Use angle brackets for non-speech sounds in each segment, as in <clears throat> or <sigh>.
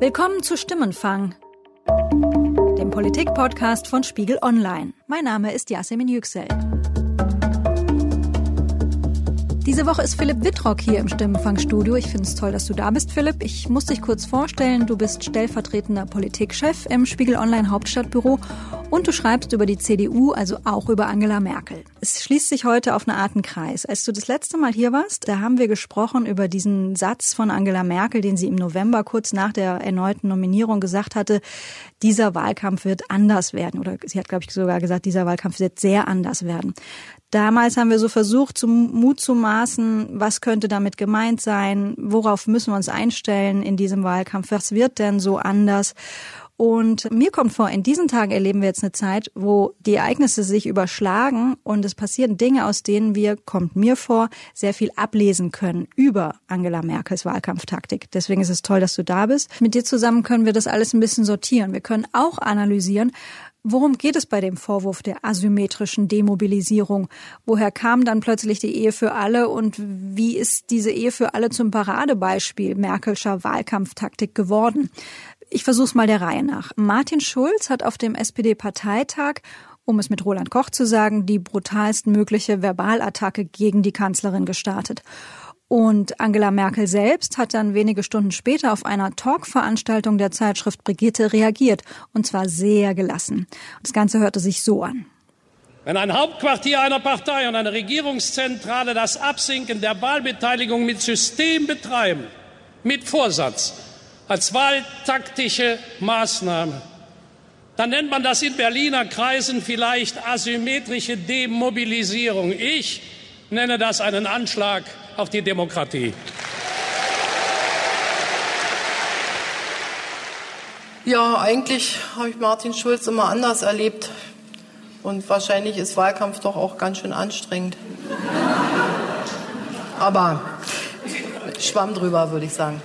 Willkommen zu Stimmenfang, dem Politik-Podcast von Spiegel Online. Mein Name ist Yasemin Yüksel. Diese Woche ist Philipp Wittrock hier im Stimmenfangstudio. Ich finde es toll, dass du da bist, Philipp. Ich muss dich kurz vorstellen. Du bist stellvertretender Politikchef im Spiegel Online Hauptstadtbüro und du schreibst über die CDU, also auch über Angela Merkel. Es schließt sich heute auf eine Art ein Kreis. Als du das letzte Mal hier warst, da haben wir gesprochen über diesen Satz von Angela Merkel, den sie im November kurz nach der erneuten Nominierung gesagt hatte, dieser Wahlkampf wird anders werden. Oder sie hat, glaube ich, sogar gesagt, dieser Wahlkampf wird sehr anders werden. Damals haben wir so versucht, zum Mut zu maßen, was könnte damit gemeint sein, worauf müssen wir uns einstellen in diesem Wahlkampf, was wird denn so anders? Und mir kommt vor, in diesen Tagen erleben wir jetzt eine Zeit, wo die Ereignisse sich überschlagen und es passieren Dinge, aus denen wir, kommt mir vor, sehr viel ablesen können über Angela Merkels Wahlkampftaktik. Deswegen ist es toll, dass du da bist. Mit dir zusammen können wir das alles ein bisschen sortieren. Wir können auch analysieren, Worum geht es bei dem Vorwurf der asymmetrischen Demobilisierung? Woher kam dann plötzlich die Ehe für alle und wie ist diese Ehe für alle zum Paradebeispiel Merkelscher Wahlkampftaktik geworden? Ich versuche es mal der Reihe nach. Martin Schulz hat auf dem SPD-Parteitag um es mit Roland Koch zu sagen, die brutalst mögliche Verbalattacke gegen die Kanzlerin gestartet. Und Angela Merkel selbst hat dann wenige Stunden später auf einer Talkveranstaltung der Zeitschrift Brigitte reagiert, und zwar sehr gelassen. Das Ganze hörte sich so an. Wenn ein Hauptquartier einer Partei und eine Regierungszentrale das Absinken der Wahlbeteiligung mit System betreiben, mit Vorsatz, als wahltaktische Maßnahme, dann nennt man das in Berliner Kreisen vielleicht asymmetrische Demobilisierung. Ich nenne das einen Anschlag auf die Demokratie. Ja, eigentlich habe ich Martin Schulz immer anders erlebt. Und wahrscheinlich ist Wahlkampf doch auch ganz schön anstrengend. Aber Schwamm drüber, würde ich sagen.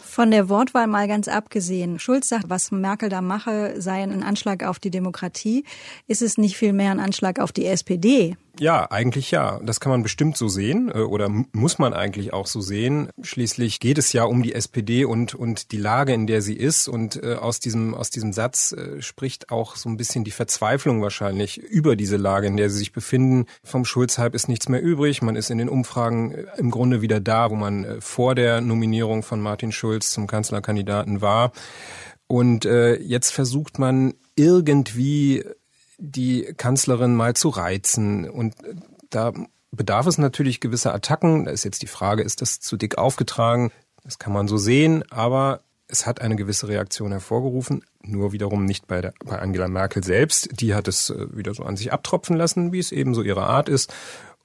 Von der Wortwahl mal ganz abgesehen. Schulz sagt, was Merkel da mache, sei ein Anschlag auf die Demokratie. Ist es nicht vielmehr ein Anschlag auf die SPD? Ja, eigentlich ja. Das kann man bestimmt so sehen äh, oder muss man eigentlich auch so sehen. Schließlich geht es ja um die SPD und, und die Lage, in der sie ist. Und äh, aus, diesem, aus diesem Satz äh, spricht auch so ein bisschen die Verzweiflung wahrscheinlich über diese Lage, in der sie sich befinden. Vom Schulzhype ist nichts mehr übrig. Man ist in den Umfragen im Grunde wieder da, wo man vor der Nominierung von Martin Schulz zum Kanzlerkandidaten war. Und äh, jetzt versucht man irgendwie die Kanzlerin mal zu reizen. Und da bedarf es natürlich gewisser Attacken. Da ist jetzt die Frage, ist das zu dick aufgetragen? Das kann man so sehen, aber es hat eine gewisse Reaktion hervorgerufen, nur wiederum nicht bei, der, bei Angela Merkel selbst. Die hat es äh, wieder so an sich abtropfen lassen, wie es eben so ihre Art ist.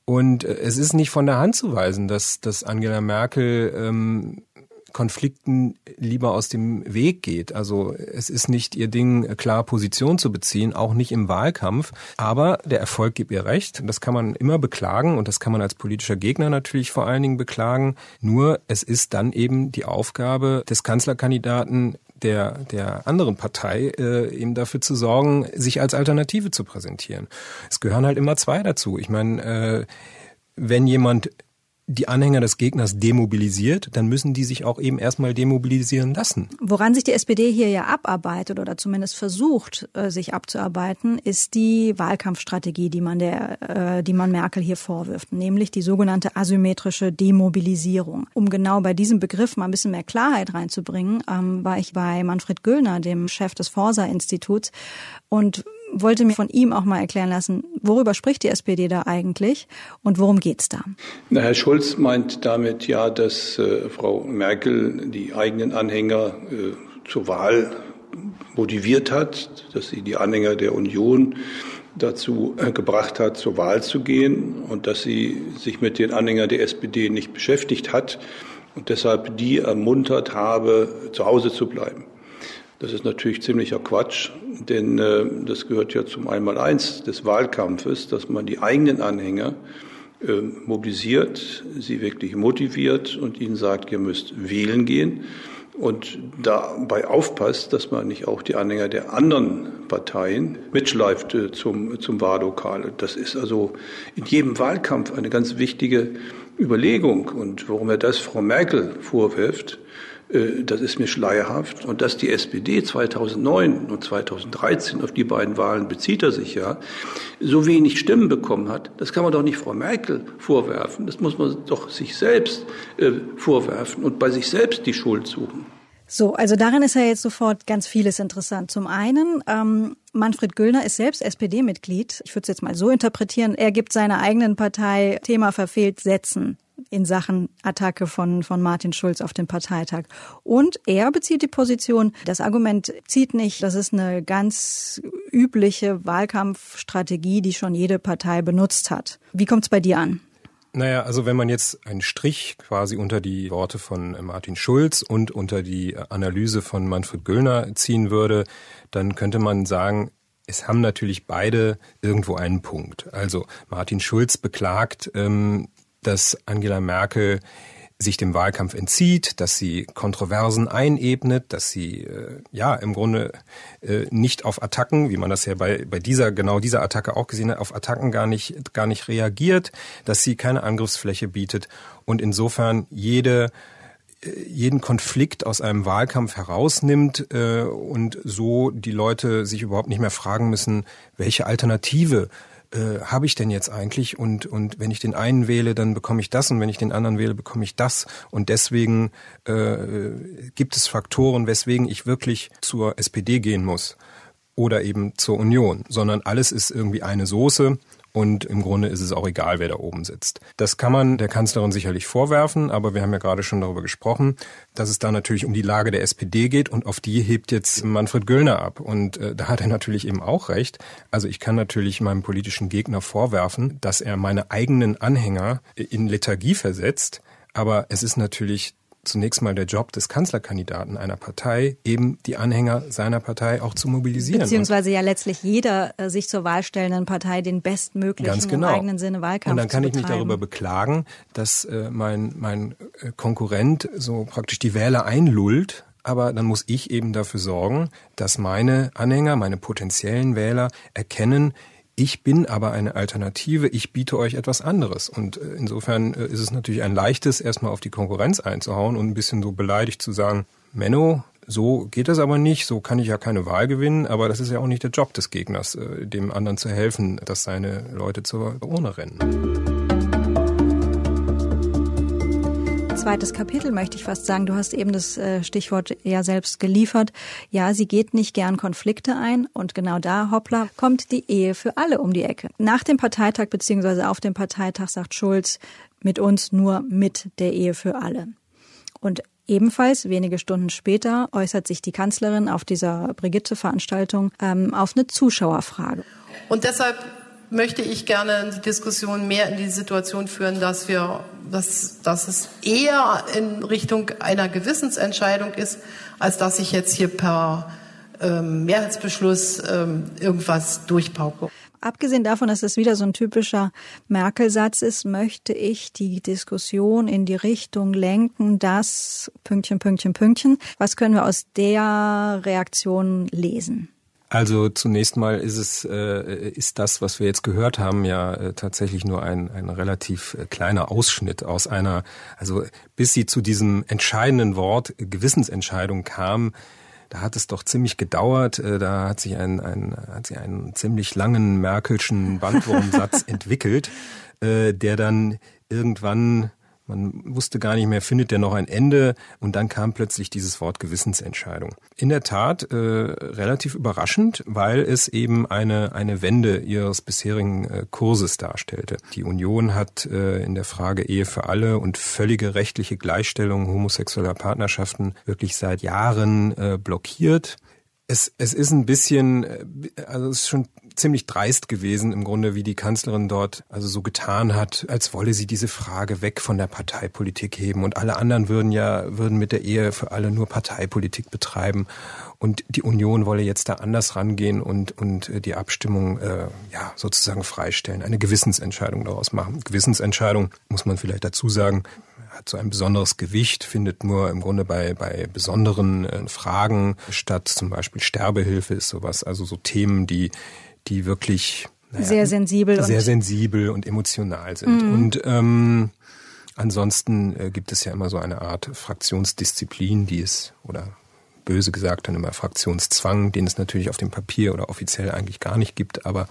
Und äh, es ist nicht von der Hand zu weisen, dass, dass Angela Merkel ähm, Konflikten lieber aus dem Weg geht. Also es ist nicht ihr Ding, klar Position zu beziehen, auch nicht im Wahlkampf. Aber der Erfolg gibt ihr recht. Das kann man immer beklagen und das kann man als politischer Gegner natürlich vor allen Dingen beklagen. Nur es ist dann eben die Aufgabe des Kanzlerkandidaten, der, der anderen Partei äh, eben dafür zu sorgen, sich als Alternative zu präsentieren. Es gehören halt immer zwei dazu. Ich meine, äh, wenn jemand die Anhänger des Gegners demobilisiert, dann müssen die sich auch eben erstmal demobilisieren lassen. Woran sich die SPD hier ja abarbeitet oder zumindest versucht, äh, sich abzuarbeiten, ist die Wahlkampfstrategie, die man der, äh, die man Merkel hier vorwirft, nämlich die sogenannte asymmetrische Demobilisierung. Um genau bei diesem Begriff mal ein bisschen mehr Klarheit reinzubringen, ähm, war ich bei Manfred Güllner, dem Chef des Forsa-Instituts, und wollte mir von ihm auch mal erklären lassen, worüber spricht die SPD da eigentlich und worum geht's da? Na, Herr Schulz meint damit ja, dass äh, Frau Merkel die eigenen Anhänger äh, zur Wahl motiviert hat, dass sie die Anhänger der Union dazu äh, gebracht hat, zur Wahl zu gehen und dass sie sich mit den Anhängern der SPD nicht beschäftigt hat und deshalb die ermuntert habe, zu Hause zu bleiben. Das ist natürlich ziemlicher Quatsch, denn äh, das gehört ja zum Einmaleins des Wahlkampfes, dass man die eigenen Anhänger äh, mobilisiert, sie wirklich motiviert und ihnen sagt, ihr müsst wählen gehen und dabei aufpasst, dass man nicht auch die Anhänger der anderen Parteien mitschleift äh, zum, zum Wahllokal. Das ist also in jedem Wahlkampf eine ganz wichtige Überlegung. Und warum er das Frau Merkel vorwirft, das ist mir schleierhaft. Und dass die SPD 2009 und 2013, auf die beiden Wahlen bezieht er sich ja, so wenig Stimmen bekommen hat, das kann man doch nicht Frau Merkel vorwerfen. Das muss man doch sich selbst äh, vorwerfen und bei sich selbst die Schuld suchen. So, also darin ist ja jetzt sofort ganz vieles interessant. Zum einen, ähm, Manfred Güllner ist selbst SPD-Mitglied. Ich würde es jetzt mal so interpretieren. Er gibt seiner eigenen Partei Thema verfehlt setzen in Sachen Attacke von, von Martin Schulz auf den Parteitag. Und er bezieht die Position, das Argument zieht nicht, das ist eine ganz übliche Wahlkampfstrategie, die schon jede Partei benutzt hat. Wie kommt es bei dir an? Naja, also wenn man jetzt einen Strich quasi unter die Worte von Martin Schulz und unter die Analyse von Manfred Güllner ziehen würde, dann könnte man sagen, es haben natürlich beide irgendwo einen Punkt. Also Martin Schulz beklagt, ähm, dass Angela Merkel sich dem Wahlkampf entzieht, dass sie Kontroversen einebnet, dass sie äh, ja im Grunde äh, nicht auf Attacken, wie man das ja bei, bei dieser genau dieser Attacke auch gesehen hat, auf Attacken gar nicht gar nicht reagiert, dass sie keine Angriffsfläche bietet. Und insofern jede äh, jeden Konflikt aus einem Wahlkampf herausnimmt äh, und so die Leute sich überhaupt nicht mehr fragen müssen, welche Alternative äh, habe ich denn jetzt eigentlich? Und, und wenn ich den einen wähle, dann bekomme ich das und wenn ich den anderen wähle, bekomme ich das. Und deswegen äh, gibt es Faktoren, weswegen ich wirklich zur SPD gehen muss oder eben zur Union, sondern alles ist irgendwie eine Soße und im Grunde ist es auch egal, wer da oben sitzt. Das kann man der Kanzlerin sicherlich vorwerfen, aber wir haben ja gerade schon darüber gesprochen, dass es da natürlich um die Lage der SPD geht und auf die hebt jetzt Manfred Göllner ab. Und äh, da hat er natürlich eben auch recht. Also ich kann natürlich meinem politischen Gegner vorwerfen, dass er meine eigenen Anhänger in Lethargie versetzt. Aber es ist natürlich zunächst mal der Job des Kanzlerkandidaten einer Partei, eben die Anhänger seiner Partei auch zu mobilisieren. Beziehungsweise ja letztlich jeder äh, sich zur Wahl stellenden Partei den bestmöglichen genau. im eigenen Sinne Wahlkampf Und dann kann ich mich darüber beklagen, dass äh, mein, mein äh, Konkurrent so praktisch die Wähler einlullt, aber dann muss ich eben dafür sorgen, dass meine Anhänger, meine potenziellen Wähler erkennen, ich bin aber eine Alternative, ich biete euch etwas anderes. Und äh, insofern äh, ist es natürlich ein leichtes, erstmal auf die Konkurrenz einzuhauen und ein bisschen so beleidigt zu sagen, Menno, so geht das aber nicht, so kann ich ja keine Wahl gewinnen, aber das ist ja auch nicht der Job des Gegners, äh, dem anderen zu helfen, dass seine Leute zur Urne rennen. Zweites Kapitel, möchte ich fast sagen. Du hast eben das äh, Stichwort ja selbst geliefert. Ja, sie geht nicht gern Konflikte ein und genau da, hoppla, kommt die Ehe für alle um die Ecke. Nach dem Parteitag beziehungsweise auf dem Parteitag sagt Schulz mit uns nur mit der Ehe für alle. Und Ebenfalls wenige Stunden später äußert sich die Kanzlerin auf dieser Brigitte-Veranstaltung ähm, auf eine Zuschauerfrage. Und deshalb möchte ich gerne die Diskussion mehr in die Situation führen, dass wir, dass, dass es eher in Richtung einer Gewissensentscheidung ist, als dass ich jetzt hier per ähm, Mehrheitsbeschluss ähm, irgendwas durchpauke. Abgesehen davon, dass es wieder so ein typischer Merkel-Satz ist, möchte ich die Diskussion in die Richtung lenken, dass Pünktchen, Pünktchen, Pünktchen. Was können wir aus der Reaktion lesen? Also zunächst mal ist es äh, ist das, was wir jetzt gehört haben, ja äh, tatsächlich nur ein, ein relativ äh, kleiner Ausschnitt aus einer, also bis sie zu diesem entscheidenden Wort Gewissensentscheidung kam, da hat es doch ziemlich gedauert. Äh, da hat sich ein, ein hat sich einen ziemlich langen Merkelschen Bandwurmsatz <laughs> entwickelt, äh, der dann irgendwann man wusste gar nicht mehr, findet der noch ein Ende? Und dann kam plötzlich dieses Wort Gewissensentscheidung. In der Tat äh, relativ überraschend, weil es eben eine, eine Wende ihres bisherigen äh, Kurses darstellte. Die Union hat äh, in der Frage Ehe für alle und völlige rechtliche Gleichstellung homosexueller Partnerschaften wirklich seit Jahren äh, blockiert. Es, es ist ein bisschen, äh, also es ist schon ziemlich dreist gewesen im Grunde, wie die Kanzlerin dort also so getan hat, als wolle sie diese Frage weg von der Parteipolitik heben und alle anderen würden ja würden mit der Ehe für alle nur Parteipolitik betreiben und die Union wolle jetzt da anders rangehen und und äh, die Abstimmung äh, ja sozusagen freistellen, eine Gewissensentscheidung daraus machen. Gewissensentscheidung muss man vielleicht dazu sagen, hat so ein besonderes Gewicht, findet nur im Grunde bei, bei besonderen äh, Fragen statt. Zum Beispiel Sterbehilfe ist sowas, also so Themen, die, die wirklich naja, sehr sensibel sehr sensibel und emotional sind. Mhm. Und ähm, Ansonsten äh, gibt es ja immer so eine Art Fraktionsdisziplin, die es oder böse gesagt dann immer Fraktionszwang, den es natürlich auf dem Papier oder offiziell eigentlich gar nicht gibt, aber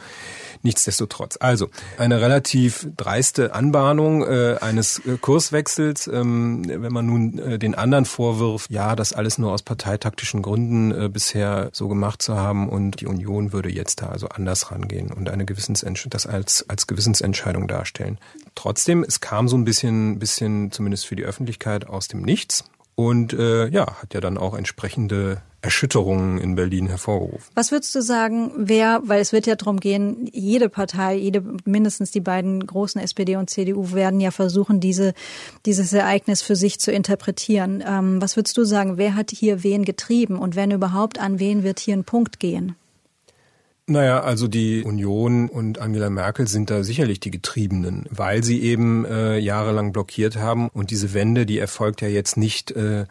nichtsdestotrotz. Also eine relativ dreiste Anbahnung äh, eines äh, Kurswechsels, ähm, wenn man nun äh, den anderen vorwirft, ja, das alles nur aus parteitaktischen Gründen äh, bisher so gemacht zu haben und die Union würde jetzt da also anders rangehen und eine Gewissensentscheidung, das als, als Gewissensentscheidung darstellen. Trotzdem, es kam so ein bisschen, bisschen zumindest für die Öffentlichkeit aus dem Nichts und äh, ja, hat ja dann auch entsprechende Erschütterungen in Berlin hervorgerufen. Was würdest du sagen, wer, weil es wird ja darum gehen, jede Partei, jede, mindestens die beiden großen SPD und CDU werden ja versuchen, diese, dieses Ereignis für sich zu interpretieren. Ähm, was würdest du sagen, wer hat hier wen getrieben und wenn überhaupt, an wen wird hier ein Punkt gehen? Naja, also die Union und Angela Merkel sind da sicherlich die Getriebenen, weil sie eben äh, jahrelang blockiert haben. Und diese Wende, die erfolgt ja jetzt nicht, äh,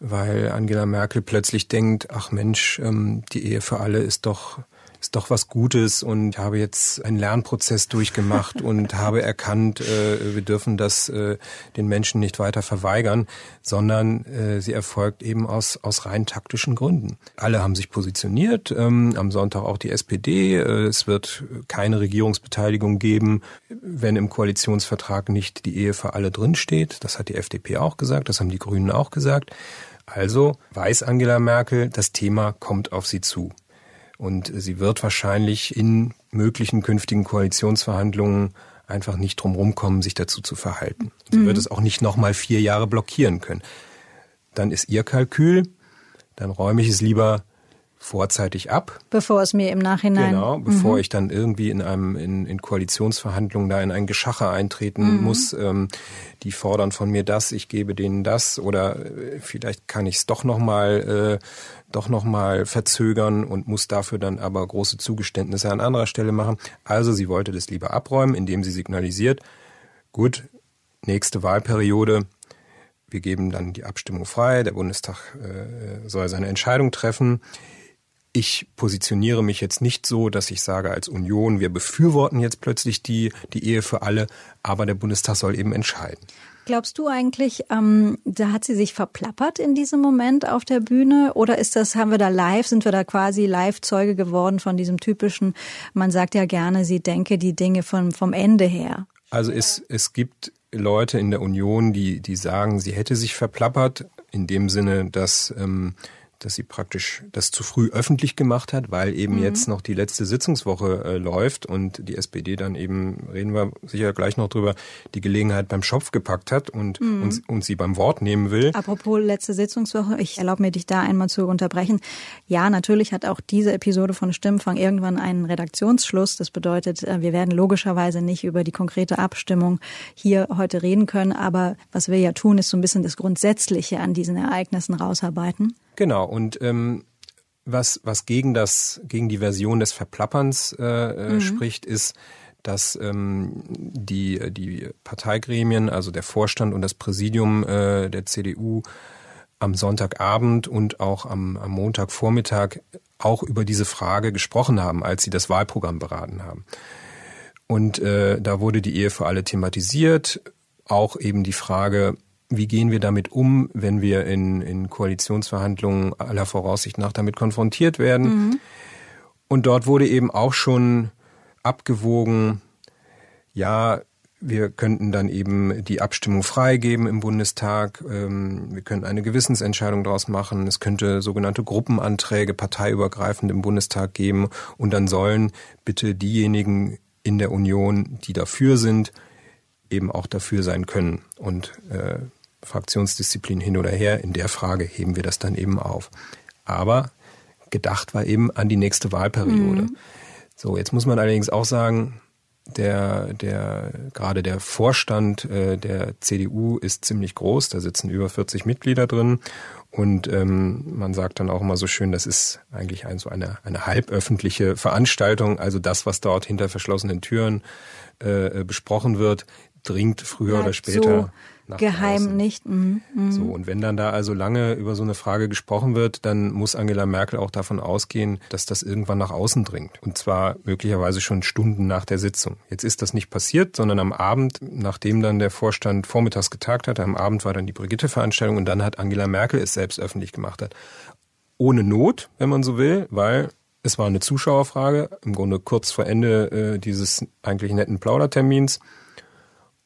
weil Angela Merkel plötzlich denkt, ach Mensch, ähm, die Ehe für alle ist doch ist doch was Gutes und habe jetzt einen Lernprozess durchgemacht <laughs> und habe erkannt, äh, wir dürfen das äh, den Menschen nicht weiter verweigern, sondern äh, sie erfolgt eben aus, aus rein taktischen Gründen. Alle haben sich positioniert, ähm, am Sonntag auch die SPD. Äh, es wird keine Regierungsbeteiligung geben, wenn im Koalitionsvertrag nicht die Ehe für alle drinsteht. Das hat die FDP auch gesagt, das haben die Grünen auch gesagt. Also weiß Angela Merkel, das Thema kommt auf sie zu. Und sie wird wahrscheinlich in möglichen künftigen Koalitionsverhandlungen einfach nicht drum kommen, sich dazu zu verhalten. Sie mhm. wird es auch nicht nochmal vier Jahre blockieren können. Dann ist ihr Kalkül, dann räume ich es lieber vorzeitig ab. Bevor es mir im Nachhinein. Genau, bevor mhm. ich dann irgendwie in einem in, in Koalitionsverhandlungen da in ein Geschacher eintreten mhm. muss. Ähm, die fordern von mir das, ich gebe denen das oder äh, vielleicht kann ich es doch nochmal äh, doch noch mal verzögern und muss dafür dann aber große Zugeständnisse an anderer Stelle machen. Also sie wollte das lieber abräumen, indem sie signalisiert, gut, nächste Wahlperiode, wir geben dann die Abstimmung frei, der Bundestag äh, soll seine Entscheidung treffen. Ich positioniere mich jetzt nicht so, dass ich sage als Union, wir befürworten jetzt plötzlich die, die Ehe für alle, aber der Bundestag soll eben entscheiden. Glaubst du eigentlich, ähm, da hat sie sich verplappert in diesem Moment auf der Bühne? Oder ist das, haben wir da live, sind wir da quasi Live-Zeuge geworden von diesem typischen, man sagt ja gerne, sie denke die Dinge vom, vom Ende her? Also es, es gibt Leute in der Union, die, die sagen, sie hätte sich verplappert, in dem Sinne, dass ähm, dass sie praktisch das zu früh öffentlich gemacht hat, weil eben mhm. jetzt noch die letzte Sitzungswoche äh, läuft und die SPD dann eben, reden wir sicher gleich noch drüber, die Gelegenheit beim Schopf gepackt hat und, mhm. und, und sie beim Wort nehmen will. Apropos letzte Sitzungswoche, ich erlaube mir dich da einmal zu unterbrechen. Ja, natürlich hat auch diese Episode von Stimmfang irgendwann einen Redaktionsschluss. Das bedeutet, äh, wir werden logischerweise nicht über die konkrete Abstimmung hier heute reden können, aber was wir ja tun, ist so ein bisschen das Grundsätzliche an diesen Ereignissen rausarbeiten. Genau, und ähm, was, was gegen das, gegen die Version des Verplapperns äh, äh, mhm. spricht, ist, dass ähm, die, die Parteigremien, also der Vorstand und das Präsidium äh, der CDU am Sonntagabend und auch am, am Montagvormittag auch über diese Frage gesprochen haben, als sie das Wahlprogramm beraten haben. Und äh, da wurde die Ehe für alle thematisiert, auch eben die Frage, wie gehen wir damit um, wenn wir in, in Koalitionsverhandlungen aller Voraussicht nach damit konfrontiert werden. Mhm. Und dort wurde eben auch schon abgewogen, ja, wir könnten dann eben die Abstimmung freigeben im Bundestag. Ähm, wir könnten eine Gewissensentscheidung daraus machen. Es könnte sogenannte Gruppenanträge parteiübergreifend im Bundestag geben. Und dann sollen bitte diejenigen in der Union, die dafür sind, eben auch dafür sein können. Und äh, Fraktionsdisziplin hin oder her. In der Frage heben wir das dann eben auf. Aber gedacht war eben an die nächste Wahlperiode. Mhm. So, jetzt muss man allerdings auch sagen, der, der, gerade der Vorstand äh, der CDU ist ziemlich groß, da sitzen über 40 Mitglieder drin und ähm, man sagt dann auch immer so schön, das ist eigentlich ein, so eine, eine halböffentliche Veranstaltung, also das, was dort hinter verschlossenen Türen äh, besprochen wird, dringt früher Bleibt oder später. So Geheim draußen. nicht. Mhm. Mhm. So, und wenn dann da also lange über so eine Frage gesprochen wird, dann muss Angela Merkel auch davon ausgehen, dass das irgendwann nach außen dringt. Und zwar möglicherweise schon Stunden nach der Sitzung. Jetzt ist das nicht passiert, sondern am Abend, nachdem dann der Vorstand vormittags getagt hatte, am Abend war dann die Brigitte-Veranstaltung und dann hat Angela Merkel es selbst öffentlich gemacht. Hat. Ohne Not, wenn man so will, weil es war eine Zuschauerfrage, im Grunde kurz vor Ende äh, dieses eigentlich netten Plaudertermins.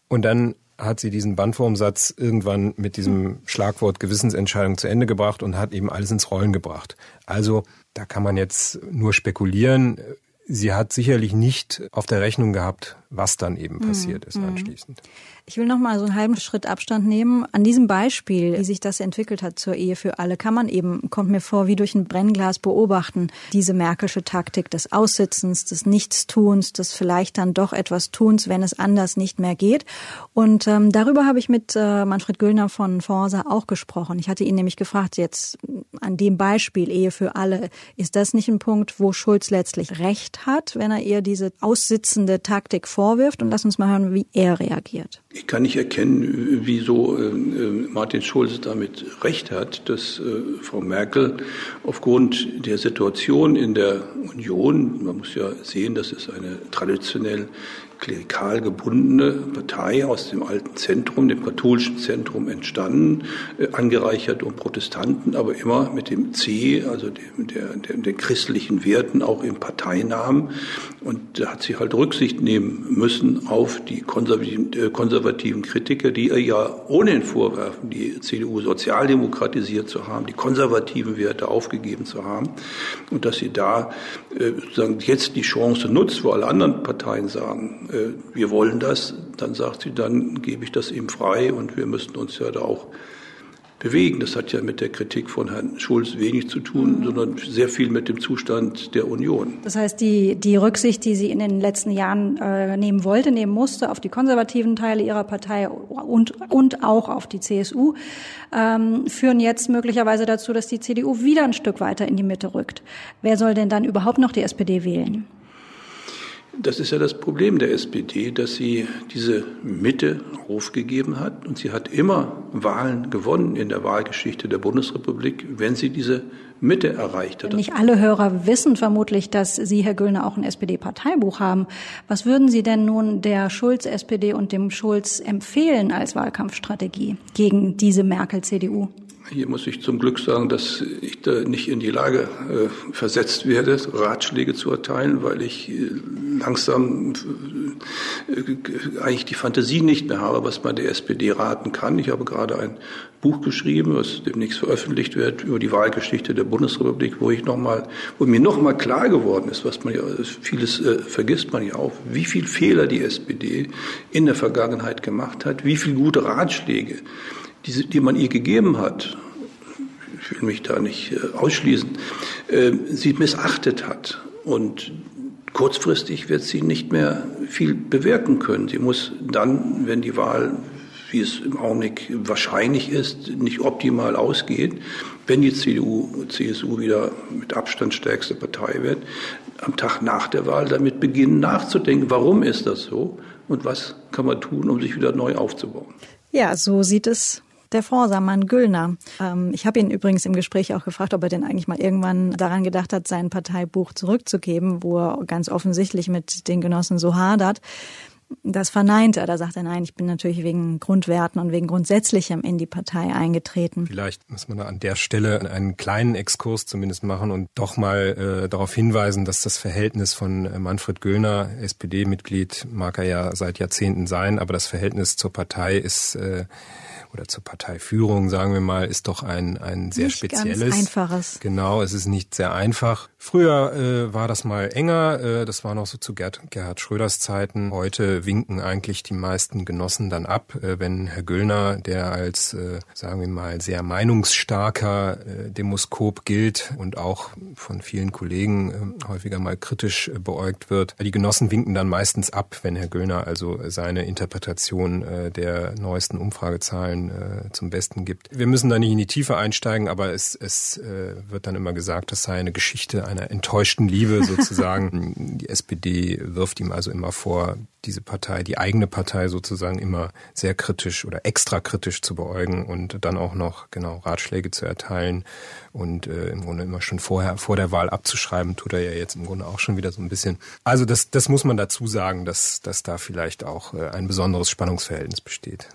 Und dann hat sie diesen Bandwurmsatz irgendwann mit diesem Schlagwort Gewissensentscheidung zu Ende gebracht und hat eben alles ins Rollen gebracht. Also da kann man jetzt nur spekulieren. Sie hat sicherlich nicht auf der Rechnung gehabt, was dann eben passiert ist anschließend. Ich will noch mal so einen halben Schritt Abstand nehmen. An diesem Beispiel, wie sich das entwickelt hat zur Ehe für alle, kann man eben, kommt mir vor, wie durch ein Brennglas beobachten, diese Merkelsche Taktik des Aussitzens, des Nichtstuns, des vielleicht dann doch etwas Tuns, wenn es anders nicht mehr geht. Und ähm, darüber habe ich mit äh, Manfred Güllner von Forsa auch gesprochen. Ich hatte ihn nämlich gefragt, jetzt an dem Beispiel Ehe für alle, ist das nicht ein Punkt, wo Schulz letztlich recht hat, wenn er ihr diese aussitzende Taktik vorwirft? Und lass uns mal hören, wie er reagiert. Ich kann nicht erkennen, wieso äh, Martin Schulz damit recht hat, dass äh, Frau Merkel aufgrund der Situation in der Union, man muss ja sehen, das ist eine traditionell klerikal gebundene Partei aus dem alten Zentrum, dem katholischen Zentrum entstanden, äh, angereichert um Protestanten, aber immer mit dem C, also dem, der, der, den christlichen Werten auch im Parteinamen. Und da hat sie halt Rücksicht nehmen müssen auf die konservativen, äh, konservativen Kritiker, die ihr ja ohnehin vorwerfen, die CDU sozialdemokratisiert zu haben, die konservativen Werte aufgegeben zu haben. Und dass sie da äh, sozusagen jetzt die Chance nutzt, wo alle anderen Parteien sagen, wir wollen das, dann sagt sie, dann gebe ich das ihm frei und wir müssen uns ja da auch bewegen. Das hat ja mit der Kritik von Herrn Schulz wenig zu tun, mhm. sondern sehr viel mit dem Zustand der Union. Das heißt, die, die Rücksicht, die sie in den letzten Jahren äh, nehmen wollte, nehmen musste auf die konservativen Teile ihrer Partei und, und auch auf die CSU, ähm, führen jetzt möglicherweise dazu, dass die CDU wieder ein Stück weiter in die Mitte rückt. Wer soll denn dann überhaupt noch die SPD wählen? Das ist ja das Problem der SPD, dass sie diese Mitte aufgegeben hat. Und sie hat immer Wahlen gewonnen in der Wahlgeschichte der Bundesrepublik, wenn sie diese Mitte erreicht hat. Nicht alle Hörer wissen vermutlich, dass Sie, Herr Güllner, auch ein SPD-Parteibuch haben. Was würden Sie denn nun der Schulz-SPD und dem Schulz empfehlen als Wahlkampfstrategie gegen diese Merkel-CDU? Hier muss ich zum Glück sagen, dass ich da nicht in die Lage äh, versetzt werde, Ratschläge zu erteilen, weil ich äh, langsam äh, eigentlich die Fantasie nicht mehr habe, was man der SPD raten kann. Ich habe gerade ein Buch geschrieben, was demnächst veröffentlicht wird über die Wahlgeschichte der Bundesrepublik, wo ich noch mal, wo mir noch mal klar geworden ist, was man ja vieles äh, vergisst man ja auch, wie viel Fehler die SPD in der Vergangenheit gemacht hat, wie viel gute Ratschläge die, die man ihr gegeben hat, ich will mich da nicht äh, ausschließen, äh, sie missachtet hat. Und kurzfristig wird sie nicht mehr viel bewirken können. Sie muss dann, wenn die Wahl, wie es im Augenblick wahrscheinlich ist, nicht optimal ausgeht, wenn die CDU, CSU wieder mit Abstand stärkste Partei wird, am Tag nach der Wahl damit beginnen nachzudenken, warum ist das so und was kann man tun, um sich wieder neu aufzubauen. Ja, so sieht es der Forsamann Güllner. Ähm, ich habe ihn übrigens im Gespräch auch gefragt, ob er denn eigentlich mal irgendwann daran gedacht hat, sein Parteibuch zurückzugeben, wo er ganz offensichtlich mit den Genossen so hadert. Das verneint er. Da sagt er, nein, ich bin natürlich wegen Grundwerten und wegen Grundsätzlichem in die Partei eingetreten. Vielleicht muss man an der Stelle einen kleinen Exkurs zumindest machen und doch mal äh, darauf hinweisen, dass das Verhältnis von äh, Manfred Göllner, SPD-Mitglied, mag er ja seit Jahrzehnten sein, aber das Verhältnis zur Partei ist äh, oder zur Parteiführung, sagen wir mal, ist doch ein, ein sehr nicht spezielles. Ganz einfaches. Genau, es ist nicht sehr einfach. Früher äh, war das mal enger, äh, das war noch so zu Gerd, Gerhard Schröders Zeiten. Heute winken eigentlich die meisten Genossen dann ab, äh, wenn Herr Güllner, der als, äh, sagen wir mal, sehr meinungsstarker äh, Demoskop gilt und auch von vielen Kollegen häufiger mal kritisch beäugt wird. Die Genossen winken dann meistens ab, wenn Herr Güllner also seine Interpretation der neuesten Umfragezahlen zum Besten gibt. Wir müssen da nicht in die Tiefe einsteigen, aber es, es wird dann immer gesagt, das sei eine Geschichte einer enttäuschten Liebe sozusagen. <laughs> die SPD wirft ihm also immer vor, diese Partei, die eigene Partei sozusagen immer sehr kritisch oder extra kritisch zu beäugen und dann auch noch genau Ratschläge zu erteilen und äh, im Grunde immer schon vorher vor der Wahl abzuschreiben, tut er ja jetzt im Grunde auch schon wieder so ein bisschen. Also das, das muss man dazu sagen, dass, dass da vielleicht auch äh, ein besonderes Spannungsverhältnis besteht.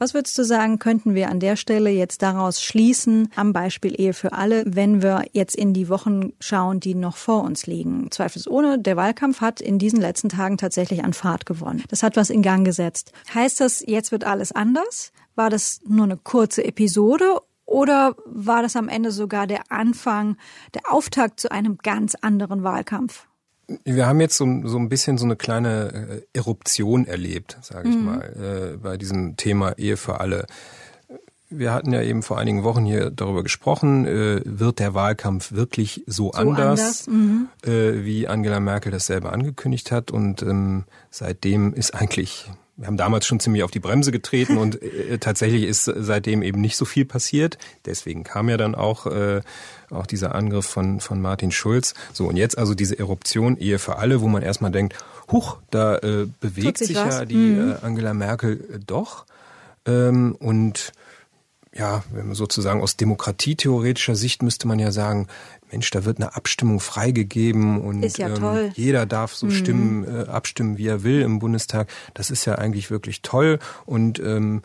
Was würdest du sagen, könnten wir an der Stelle jetzt daraus schließen, am Beispiel Ehe für alle, wenn wir jetzt in die Wochen schauen, die noch vor uns liegen? Zweifelsohne, der Wahlkampf hat in diesen letzten Tagen tatsächlich an Fahrt gewonnen. Das hat was in Gang gesetzt. Heißt das, jetzt wird alles anders? War das nur eine kurze Episode oder war das am Ende sogar der Anfang, der Auftakt zu einem ganz anderen Wahlkampf? Wir haben jetzt so, so ein bisschen so eine kleine äh, Eruption erlebt, sage ich mhm. mal, äh, bei diesem Thema Ehe für alle. Wir hatten ja eben vor einigen Wochen hier darüber gesprochen, äh, wird der Wahlkampf wirklich so, so anders, anders. Mhm. Äh, wie Angela Merkel das selber angekündigt hat. Und ähm, seitdem ist eigentlich wir haben damals schon ziemlich auf die Bremse getreten und äh, tatsächlich ist seitdem eben nicht so viel passiert. Deswegen kam ja dann auch, äh, auch dieser Angriff von, von Martin Schulz. So, und jetzt also diese Eruption Ehe für alle, wo man erstmal denkt, huch, da äh, bewegt sich, sich ja die mhm. äh, Angela Merkel äh, doch. Ähm, und ja, wenn man sozusagen aus demokratietheoretischer Sicht müsste man ja sagen, Mensch, da wird eine Abstimmung freigegeben und ja ähm, jeder darf so mhm. stimmen, äh, abstimmen, wie er will im Bundestag. Das ist ja eigentlich wirklich toll und ähm,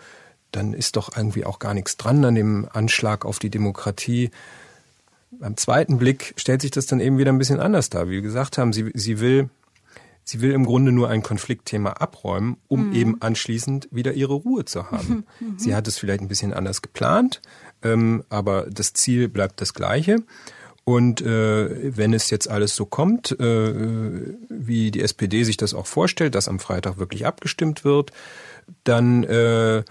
dann ist doch irgendwie auch gar nichts dran an dem Anschlag auf die Demokratie. Beim zweiten Blick stellt sich das dann eben wieder ein bisschen anders dar. Wie wir gesagt haben, sie, sie will Sie will im Grunde nur ein Konfliktthema abräumen, um mhm. eben anschließend wieder ihre Ruhe zu haben. Mhm. Sie hat es vielleicht ein bisschen anders geplant, ähm, aber das Ziel bleibt das gleiche. Und äh, wenn es jetzt alles so kommt, äh, wie die SPD sich das auch vorstellt, dass am Freitag wirklich abgestimmt wird, dann äh,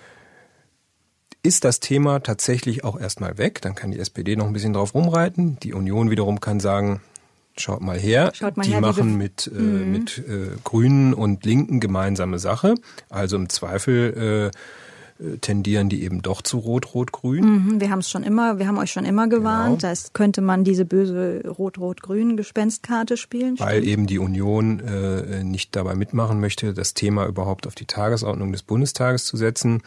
ist das Thema tatsächlich auch erstmal weg. Dann kann die SPD noch ein bisschen drauf rumreiten. Die Union wiederum kann sagen, schaut mal her, schaut mal die her, machen mit, äh, mhm. mit äh, Grünen und Linken gemeinsame Sache. Also im Zweifel äh, tendieren die eben doch zu Rot-Rot-Grün. Mhm, wir haben es schon immer, wir haben euch schon immer gewarnt. Genau. Das heißt, könnte man diese böse Rot-Rot-Grün Gespenstkarte spielen? Weil stimmt? eben die Union äh, nicht dabei mitmachen möchte, das Thema überhaupt auf die Tagesordnung des Bundestages zu setzen.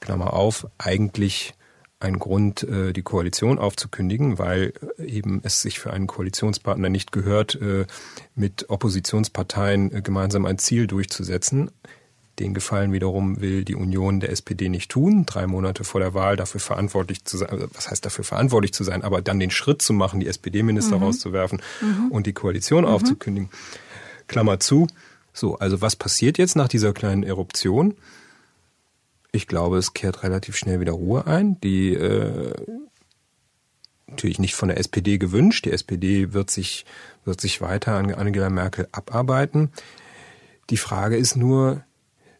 Klammer auf, eigentlich ein Grund, äh, die Koalition aufzukündigen, weil äh, eben es sich für einen Koalitionspartner nicht gehört, äh, mit Oppositionsparteien gemeinsam ein Ziel durchzusetzen. Den Gefallen wiederum will die Union der SPD nicht tun, drei Monate vor der Wahl dafür verantwortlich zu sein, was heißt dafür verantwortlich zu sein, aber dann den Schritt zu machen, die SPD-Minister mhm. rauszuwerfen mhm. und die Koalition mhm. aufzukündigen. Klammer zu. So, also was passiert jetzt nach dieser kleinen Eruption? Ich glaube, es kehrt relativ schnell wieder Ruhe ein. Die äh, natürlich nicht von der SPD gewünscht. Die SPD wird sich, wird sich weiter an Angela Merkel abarbeiten. Die Frage ist nur,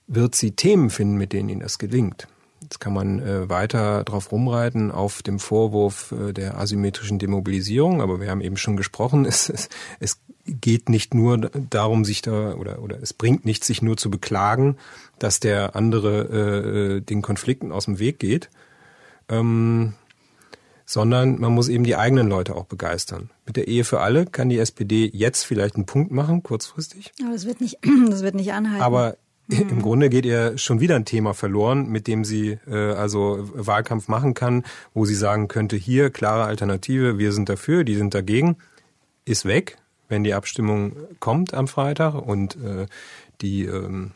wird sie Themen finden, mit denen ihnen das gelingt. Jetzt kann man äh, weiter drauf rumreiten auf dem Vorwurf äh, der asymmetrischen Demobilisierung, aber wir haben eben schon gesprochen, <laughs> es, es, es geht nicht nur darum, sich da oder oder es bringt nichts, sich nur zu beklagen, dass der andere äh, den Konflikten aus dem Weg geht, ähm, sondern man muss eben die eigenen Leute auch begeistern. Mit der Ehe für alle kann die SPD jetzt vielleicht einen Punkt machen, kurzfristig. Aber das wird nicht, <clears throat> das wird nicht anhalten. Aber im mhm. Grunde geht ihr schon wieder ein Thema verloren, mit dem sie äh, also Wahlkampf machen kann, wo sie sagen könnte, hier klare Alternative, wir sind dafür, die sind dagegen, ist weg, wenn die Abstimmung kommt am Freitag und äh, die ähm,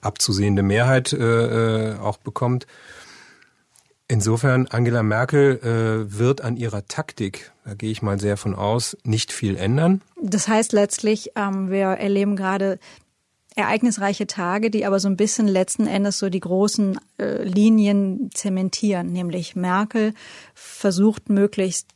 abzusehende Mehrheit äh, äh auch bekommt. Insofern, Angela Merkel äh, wird an ihrer Taktik, da gehe ich mal sehr von aus, nicht viel ändern. Das heißt letztlich, ähm, wir erleben gerade ereignisreiche Tage, die aber so ein bisschen letzten Endes so die großen äh, Linien zementieren, nämlich Merkel versucht möglichst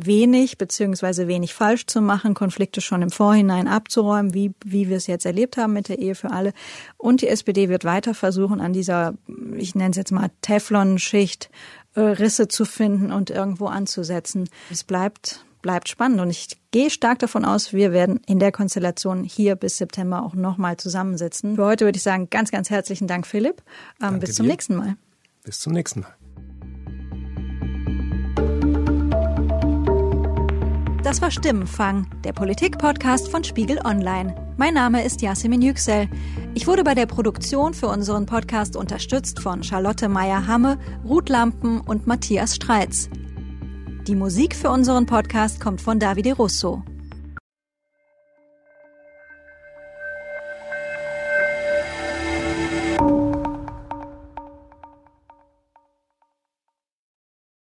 wenig beziehungsweise wenig falsch zu machen, Konflikte schon im Vorhinein abzuräumen, wie, wie wir es jetzt erlebt haben mit der Ehe für alle. Und die SPD wird weiter versuchen, an dieser, ich nenne es jetzt mal Teflon-Schicht, äh, Risse zu finden und irgendwo anzusetzen. Es bleibt bleibt spannend und ich gehe stark davon aus, wir werden in der Konstellation hier bis September auch nochmal zusammensitzen. Für heute würde ich sagen, ganz, ganz herzlichen Dank, Philipp. Ähm, bis zum dir. nächsten Mal. Bis zum nächsten Mal. Das war Stimmenfang, der Politik-Podcast von Spiegel Online. Mein Name ist Yasemin Yüksel. Ich wurde bei der Produktion für unseren Podcast unterstützt von Charlotte Meyer-Hamme, Ruth Lampen und Matthias Streitz. Die Musik für unseren Podcast kommt von Davide Russo.